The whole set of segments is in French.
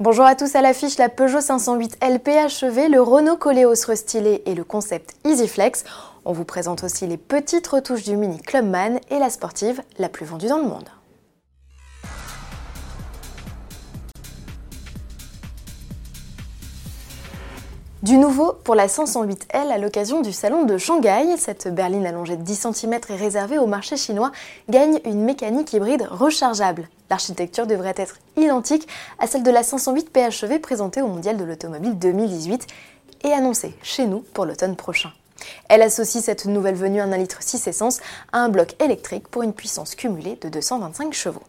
Bonjour à tous à l'affiche, la Peugeot 508 LPHEV, le Renault Coleos restylé et le concept EasyFlex. On vous présente aussi les petites retouches du Mini Clubman et la sportive la plus vendue dans le monde. Du nouveau pour la 508L à l'occasion du salon de Shanghai, cette berline allongée de 10 cm et réservée au marché chinois gagne une mécanique hybride rechargeable. L'architecture devrait être identique à celle de la 508 PHEV présentée au Mondial de l'Automobile 2018 et annoncée chez nous pour l'automne prochain. Elle associe cette nouvelle venue en 1 litre 6 essence à un bloc électrique pour une puissance cumulée de 225 chevaux.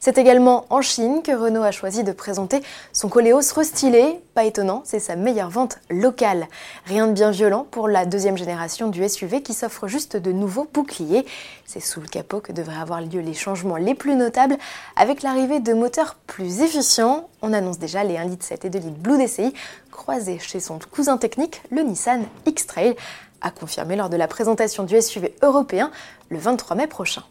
C'est également en Chine que Renault a choisi de présenter son Coleos restylé. Pas étonnant, c'est sa meilleure vente locale. Rien de bien violent pour la deuxième génération du SUV qui s'offre juste de nouveaux boucliers. C'est sous le capot que devraient avoir lieu les changements les plus notables avec l'arrivée de moteurs plus efficients. On annonce déjà les 1,7 litre et 2 litres Blue DCI croisés chez son cousin technique, le Nissan X-Trail, a confirmé lors de la présentation du SUV européen le 23 mai prochain.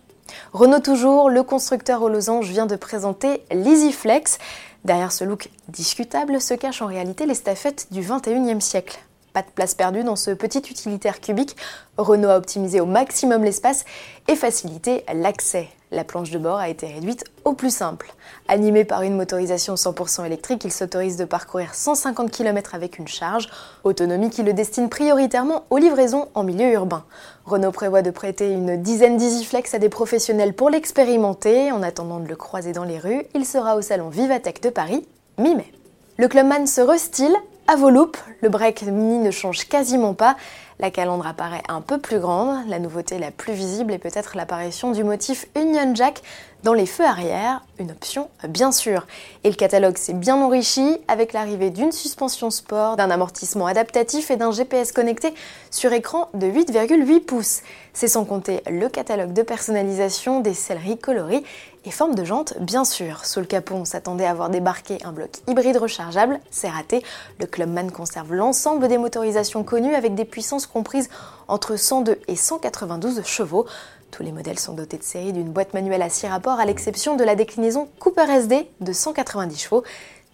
Renault toujours, le constructeur aux losanges vient de présenter l'EasyFlex. Derrière ce look discutable se cachent en réalité les staffettes du 21e siècle. Pas de place perdue dans ce petit utilitaire cubique. Renault a optimisé au maximum l'espace et facilité l'accès. La planche de bord a été réduite au plus simple. Animé par une motorisation 100% électrique, il s'autorise de parcourir 150 km avec une charge, autonomie qui le destine prioritairement aux livraisons en milieu urbain. Renault prévoit de prêter une dizaine d'EasyFlex à des professionnels pour l'expérimenter. En attendant de le croiser dans les rues, il sera au salon Vivatech de Paris mi-mai. Le Clubman se restyle à vos loupes, le break mini ne change quasiment pas. La calandre apparaît un peu plus grande. La nouveauté la plus visible est peut-être l'apparition du motif Union Jack dans les feux arrière, une option bien sûr. Et le catalogue s'est bien enrichi avec l'arrivée d'une suspension sport, d'un amortissement adaptatif et d'un GPS connecté sur écran de 8,8 pouces. C'est sans compter le catalogue de personnalisation, des selleries coloris et formes de jantes bien sûr. Sous le capot, on s'attendait à voir débarquer un bloc hybride rechargeable, c'est raté. Le Clubman conserve l'ensemble des motorisations connues avec des puissances comprises entre 102 et 192 chevaux. Tous les modèles sont dotés de série d'une boîte manuelle à 6 rapports à l'exception de la déclinaison Cooper SD de 190 chevaux.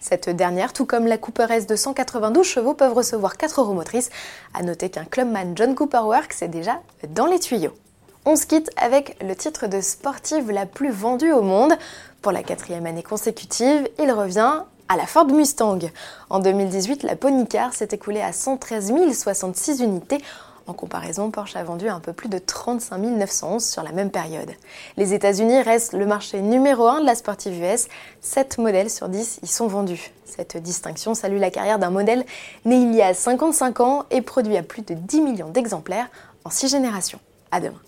Cette dernière, tout comme la Cooper S de 192 chevaux, peuvent recevoir 4 roues motrices. A noter qu'un Clubman John Cooper Works est déjà dans les tuyaux. On se quitte avec le titre de sportive la plus vendue au monde. Pour la quatrième année consécutive, il revient à la Ford Mustang. En 2018, la Pony Car s'est écoulée à 113 066 unités. En comparaison, Porsche a vendu un peu plus de 35 911 sur la même période. Les États-Unis restent le marché numéro 1 de la sportive US. 7 modèles sur 10 y sont vendus. Cette distinction salue la carrière d'un modèle né il y a 55 ans et produit à plus de 10 millions d'exemplaires en 6 générations. À demain.